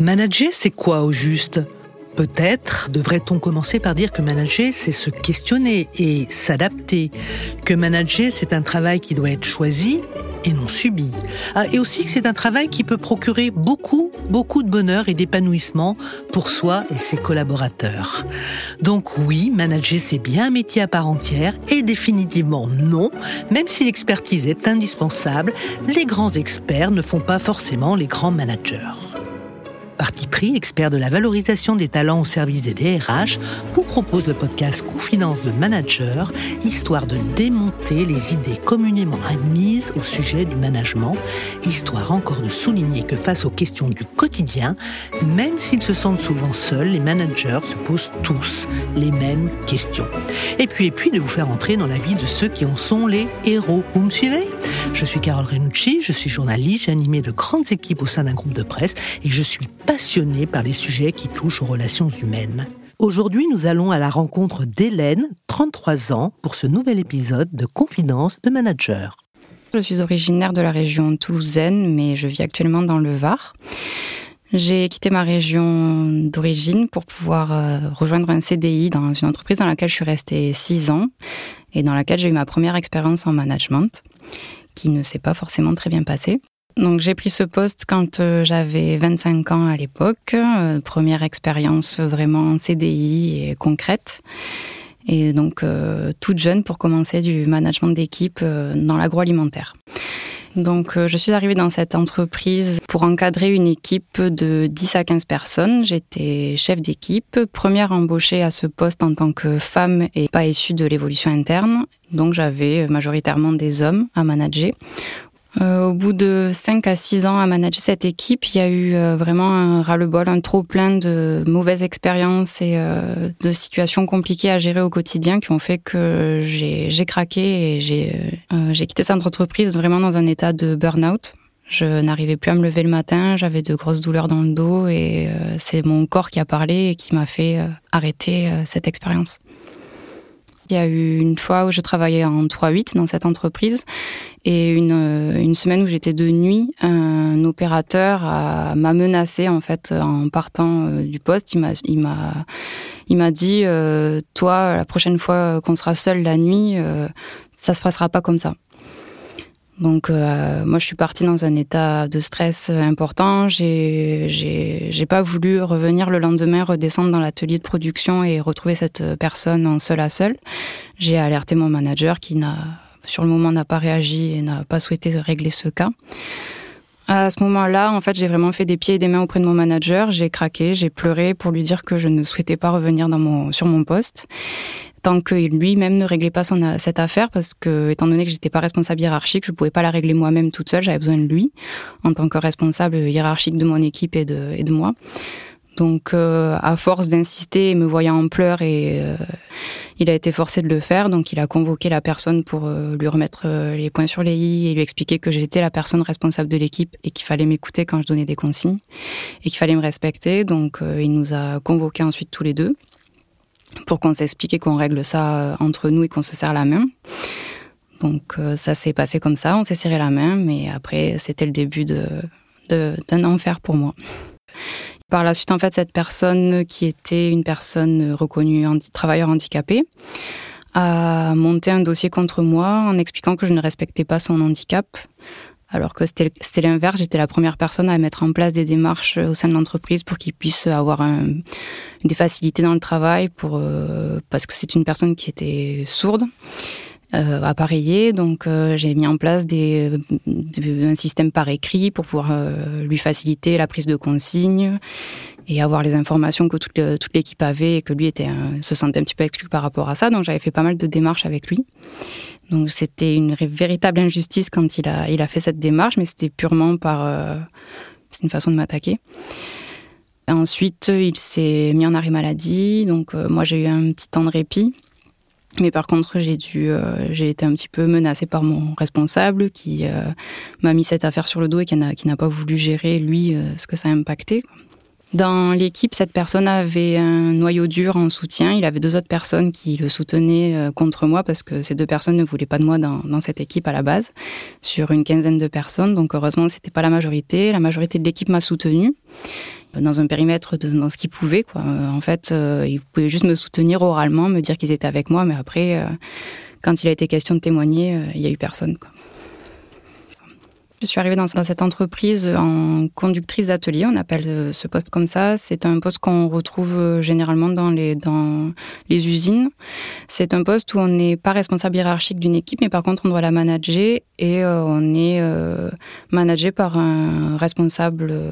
Manager, c'est quoi au juste? Peut-être devrait-on commencer par dire que manager, c'est se questionner et s'adapter. Que manager, c'est un travail qui doit être choisi et non subi. Ah, et aussi que c'est un travail qui peut procurer beaucoup, beaucoup de bonheur et d'épanouissement pour soi et ses collaborateurs. Donc oui, manager, c'est bien un métier à part entière et définitivement non, même si l'expertise est indispensable, les grands experts ne font pas forcément les grands managers. Parti pris, expert de la valorisation des talents au service des DRH, vous propose le podcast Confidence de Manager, histoire de démonter les idées communément admises au sujet du management, histoire encore de souligner que face aux questions du quotidien, même s'ils se sentent souvent seuls, les managers se posent tous les mêmes questions. Et puis, et puis de vous faire entrer dans la vie de ceux qui en sont les héros. Vous me suivez? Je suis Carole Renucci, je suis journaliste, j'ai animé de grandes équipes au sein d'un groupe de presse et je suis passionné par les sujets qui touchent aux relations humaines. Aujourd'hui, nous allons à la rencontre d'Hélène, 33 ans, pour ce nouvel épisode de Confidence de Manager. Je suis originaire de la région toulousaine, mais je vis actuellement dans le Var. J'ai quitté ma région d'origine pour pouvoir euh, rejoindre un CDI dans une entreprise dans laquelle je suis restée 6 ans et dans laquelle j'ai eu ma première expérience en management, qui ne s'est pas forcément très bien passée. Donc j'ai pris ce poste quand euh, j'avais 25 ans à l'époque, euh, première expérience vraiment CDI et concrète. Et donc euh, toute jeune pour commencer du management d'équipe dans l'agroalimentaire. Donc je suis arrivée dans cette entreprise pour encadrer une équipe de 10 à 15 personnes. J'étais chef d'équipe, première embauchée à ce poste en tant que femme et pas issue de l'évolution interne. Donc j'avais majoritairement des hommes à manager. Euh, au bout de 5 à 6 ans à manager cette équipe, il y a eu euh, vraiment un ras-le-bol, un trop plein de mauvaises expériences et euh, de situations compliquées à gérer au quotidien qui ont fait que j'ai craqué et j'ai quitté cette entreprise vraiment dans un état de burn-out. Je n'arrivais plus à me lever le matin, j'avais de grosses douleurs dans le dos et c'est mon corps qui a parlé et qui m'a fait arrêter cette expérience. Il y a eu une fois où je travaillais en 3-8 dans cette entreprise et une, euh, une semaine où j'étais de nuit, un opérateur m'a menacé en fait en partant euh, du poste. Il m'a il m'a dit euh, toi la prochaine fois qu'on sera seul la nuit, ça se passera pas comme ça. Donc euh, moi je suis partie dans un état de stress important. J'ai pas voulu revenir le lendemain redescendre dans l'atelier de production et retrouver cette personne en seul à seul. J'ai alerté mon manager qui sur le moment n'a pas réagi et n'a pas souhaité régler ce cas. À ce moment-là, en fait, j'ai vraiment fait des pieds et des mains auprès de mon manager. J'ai craqué, j'ai pleuré pour lui dire que je ne souhaitais pas revenir sur mon poste tant que lui-même ne réglait pas cette affaire, parce que étant donné que j'étais pas responsable hiérarchique, je pouvais pas la régler moi-même toute seule, j'avais besoin de lui en tant que responsable hiérarchique de mon équipe et de, et de moi. Donc, euh, à force d'insister, me voyant en pleurs, et euh, il a été forcé de le faire. Donc, il a convoqué la personne pour euh, lui remettre les points sur les i et lui expliquer que j'étais la personne responsable de l'équipe et qu'il fallait m'écouter quand je donnais des consignes et qu'il fallait me respecter. Donc, il nous a convoqués ensuite tous les deux pour qu'on s'explique et qu'on règle ça euh, entre nous et qu'on se serre la main. Donc euh, ça s'est passé comme ça, on s'est serré la main, mais après c'était le début de, d'un enfer pour moi. Par la suite, en fait, cette personne qui était une personne reconnue travailleur handicapé a monté un dossier contre moi en expliquant que je ne respectais pas son handicap, alors que c'était l'inverse. J'étais la première personne à mettre en place des démarches au sein de l'entreprise pour qu'il puisse avoir des facilités dans le travail, pour, euh, parce que c'est une personne qui était sourde. Euh, appareillée, donc euh, j'ai mis en place des, un système par écrit pour pouvoir euh, lui faciliter la prise de consignes et avoir les informations que toute, toute l'équipe avait et que lui était se sentait un petit peu exclu par rapport à ça. Donc j'avais fait pas mal de démarches avec lui. Donc c'était une véritable injustice quand il a, il a fait cette démarche, mais c'était purement par... Euh, c'est une façon de m'attaquer. Ensuite, il s'est mis en arrêt maladie, donc euh, moi j'ai eu un petit temps de répit. Mais par contre, j'ai dû, euh, j'ai été un petit peu menacée par mon responsable qui m'a mis cette affaire sur le dos et qui n'a, qui n'a pas voulu gérer lui ce que ça a impacté. Dans l'équipe, cette personne avait un noyau dur en soutien. Il avait deux autres personnes qui le soutenaient euh, contre moi parce que ces deux personnes ne voulaient pas de moi dans, cette équipe à la base, sur une quinzaine de personnes. Donc heureusement, c'était pas la majorité. La majorité de l'équipe m'a soutenue euh, dans un périmètre de, dans ce qu'ils pouvaient. Quoi. Euh, en fait, ils pouvaient juste me soutenir oralement, me dire qu'ils étaient avec moi, mais après, quand il a été question de témoigner, il y a eu personne. Quoi. Je suis arrivée dans, cette entreprise en conductrice d'atelier, on appelle euh, ce poste comme ça. C'est un poste qu'on retrouve euh, généralement dans les, usines. C'est un poste où on n'est pas responsable hiérarchique d'une équipe, mais par contre on doit la manager et euh, on est managé par un responsable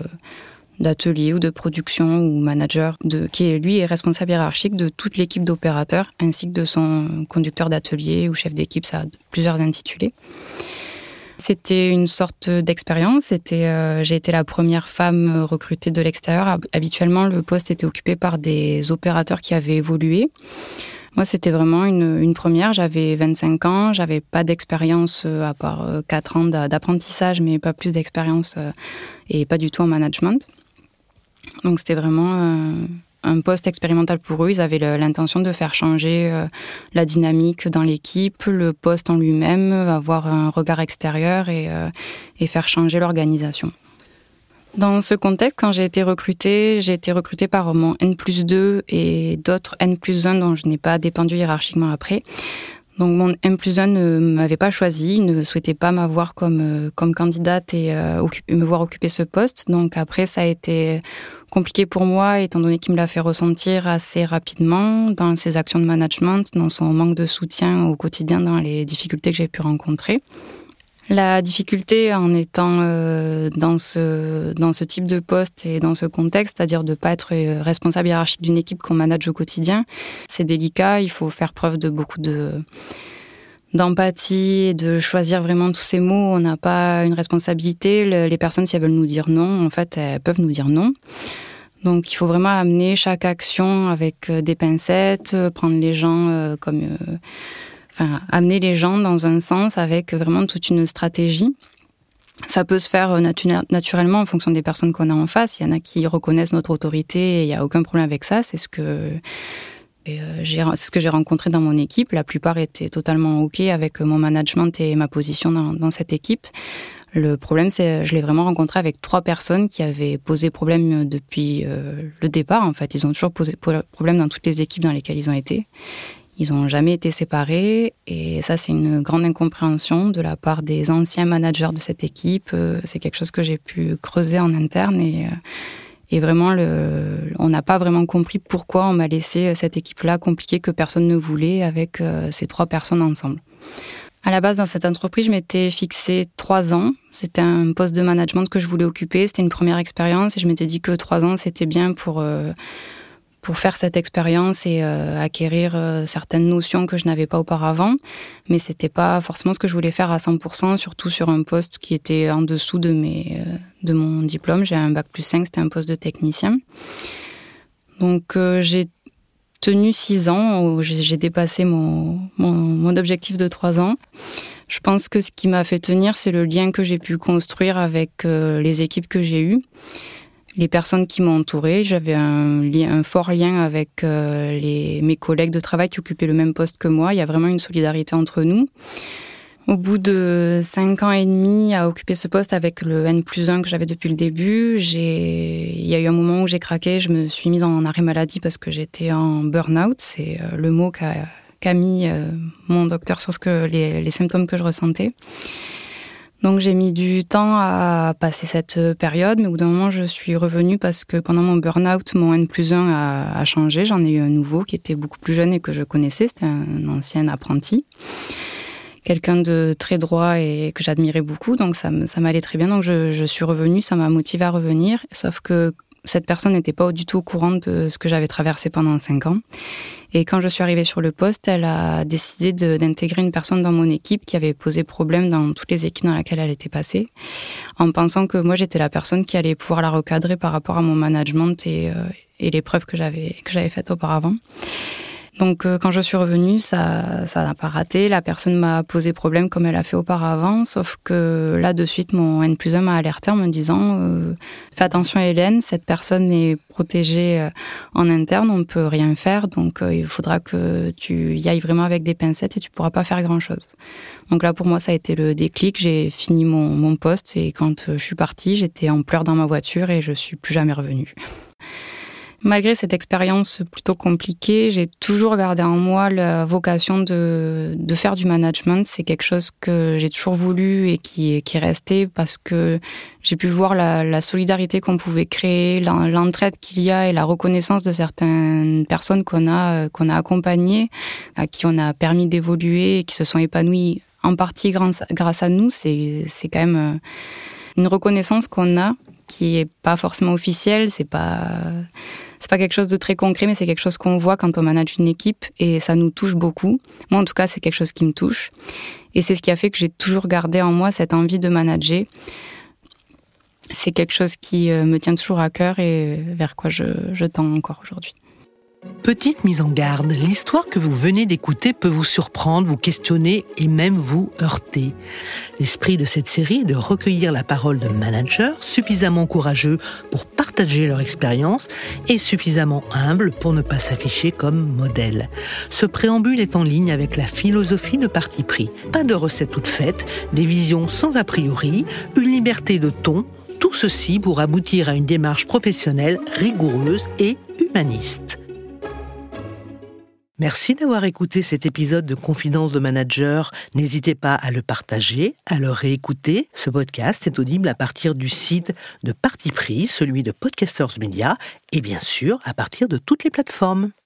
d'atelier ou de production ou manager qui lui est responsable hiérarchique de toute l'équipe d'opérateurs ainsi que de son conducteur d'atelier ou chef d'équipe, ça a plusieurs intitulés. C'était une sorte d'expérience. Euh, j'ai été la première femme recrutée de l'extérieur. Habituellement, le poste était occupé par des opérateurs qui avaient évolué. Moi, c'était vraiment une, première. J'avais 25 ans, j'avais pas d'expérience euh, à part 4 euh, ans d'apprentissage, mais pas plus d'expérience et pas du tout en management. Donc, c'était vraiment un poste expérimental pour eux. Ils avaient l'intention de faire changer euh, la dynamique dans l'équipe, le poste en lui-même, avoir un regard extérieur et, euh, et faire changer l'organisation. Dans ce contexte, quand j'ai été recrutée, j'ai été recrutée par mon N plus 2 et d'autres N plus 1 dont je n'ai pas dépendu hiérarchiquement après. Donc mon M plus 1 ne m'avait pas choisi, ne souhaitait pas m'avoir comme, euh, comme candidate et me voir occuper ce poste. Donc après, ça a été compliqué pour moi, étant donné qu'il me l'a fait ressentir assez rapidement dans ses actions de management, dans son manque de soutien au quotidien, dans les difficultés que j'ai pu rencontrer. La difficulté en étant euh, dans, ce, dans ce type de poste et dans ce contexte, c'est-à-dire de ne pas être euh, responsable hiérarchique d'une équipe qu'on manage au quotidien, c'est délicat, il faut faire preuve de beaucoup de d'empathie et de choisir vraiment tous ces mots. On n'a pas une responsabilité. Les personnes, si elles veulent nous dire non, en fait, elles peuvent nous dire non. Donc, il faut vraiment amener chaque action avec euh, des pincettes, prendre les gens comme, amener les gens dans un sens avec vraiment toute une stratégie. Ça peut se faire naturellement en fonction des personnes qu'on a en face. Il y en a qui reconnaissent notre autorité et il n'y a aucun problème avec ça. C'est ce que euh, que j'ai rencontré dans mon équipe. La plupart étaient totalement OK avec mon management et ma position dans, cette équipe. Le problème, c'est je l'ai vraiment rencontré avec trois personnes qui avaient posé problème depuis euh, le départ. En fait, ils ont toujours posé problème dans toutes les équipes dans lesquelles ils ont été. Ils n'ont jamais été séparés et ça, c'est une grande incompréhension de la part des anciens managers de cette équipe. Euh, c'est quelque chose que j'ai pu creuser en interne et et vraiment, on n'a pas vraiment compris pourquoi on m'a laissé euh, cette équipe-là compliquée que personne ne voulait avec euh, ces trois personnes ensemble. À la base, dans cette entreprise, je m'étais fixé trois ans. C'était un poste de management que je voulais occuper. C'était une première expérience et je m'étais dit que trois ans, c'était bien pour euh, pour faire cette expérience et euh, acquérir euh, certaines notions que je n'avais pas auparavant. Mais c'était pas forcément ce que je voulais faire à 100%, surtout sur un poste qui était en dessous de, mes, euh, de mon diplôme. J'ai un bac plus 5, c'était un poste de technicien. Donc j'ai tenu six ans, j'ai dépassé mon, mon, mon, objectif de trois ans. Je pense que ce qui m'a fait tenir, c'est le lien que j'ai pu construire avec les équipes que j'ai eues les personnes qui m'ont entourée. J'avais un, fort lien avec euh, mes collègues de travail qui occupaient le même poste que moi. Il y a vraiment une solidarité entre nous. Au bout de cinq ans et demi à occuper ce poste avec le N plus 1 que j'avais depuis le début, il y a eu un moment où j'ai craqué. Je me suis mise en arrêt maladie parce que j'étais en burn-out. C'est euh, le mot qu'a mis euh, mon docteur sur ce que, les symptômes que je ressentais. Donc j'ai mis du temps à passer cette période, mais au bout d'un moment je suis revenue parce que pendant mon burn-out, mon N plus 1 a, changé. J'en ai eu un nouveau qui était beaucoup plus jeune et que je connaissais. C'était un ancien apprenti. Quelqu'un de très droit et que j'admirais beaucoup, donc ça, m'allait très bien. Donc je, je suis revenue, ça m'a motivée à revenir. Sauf que cette personne n'était pas du tout au courant de ce que j'avais traversé pendant cinq ans. Et quand je suis arrivée sur le poste, elle a décidé d'intégrer une personne dans mon équipe qui avait posé problème dans toutes les équipes dans lesquelles elle était passée, en pensant que moi j'étais la personne qui allait pouvoir la recadrer par rapport à mon management et, euh, et les preuves que j'avais faites auparavant. Donc euh, quand je suis revenue, ça ça n'a pas raté. La personne m'a posé problème comme elle a fait auparavant, sauf que là de suite mon N plus 1 m'a alerté en me disant euh, fais attention Hélène, cette personne est protégée euh, en interne, on ne peut rien faire, donc il faudra que tu y ailles vraiment avec des pincettes et tu pourras pas faire grand chose. Donc là pour moi ça a été le déclic. J'ai fini mon, mon poste et quand je suis partie, j'étais en pleurs dans ma voiture et je suis plus jamais revenue. Malgré cette expérience plutôt compliquée, j'ai toujours gardé en moi la vocation de, de faire du management. C'est quelque chose que j'ai toujours voulu et qui, qui est resté parce que j'ai pu voir la, la solidarité qu'on pouvait créer, l'entraide qu'il y a et la reconnaissance de certaines personnes qu'on a, qu'on a accompagnées, à qui on a permis d'évoluer et qui se sont épanouies en partie grâce, grâce à nous. C'est quand même euh, une reconnaissance qu'on a qui est pas forcément officielle, c'est pas c'est pas quelque chose de très concret, mais c'est quelque chose qu'on voit quand on manage une équipe et ça nous touche beaucoup. Moi, en tout cas, c'est quelque chose qui me touche. Et c'est ce qui a fait que j'ai toujours gardé en moi cette envie de manager. C'est quelque chose qui euh, me tient toujours à cœur et vers quoi je, je tends encore aujourd'hui. Petite mise en garde, l'histoire que vous venez d'écouter peut vous surprendre, vous questionner et même vous heurter. L'esprit de cette série est de recueillir la parole de managers suffisamment courageux pour partager leur expérience et suffisamment humbles pour ne pas s'afficher comme modèle. Ce préambule est en ligne avec la philosophie de parti pris. Pas de recettes toutes faites, des visions sans a priori, une liberté de ton, tout ceci pour aboutir à une démarche professionnelle rigoureuse et humaniste. Merci d'avoir écouté cet épisode de Confidence de Manager. N'hésitez pas à le partager, à le réécouter. Ce podcast est audible à partir du site de Parti Pris, celui de Podcasters Media, et bien sûr à partir de toutes les plateformes.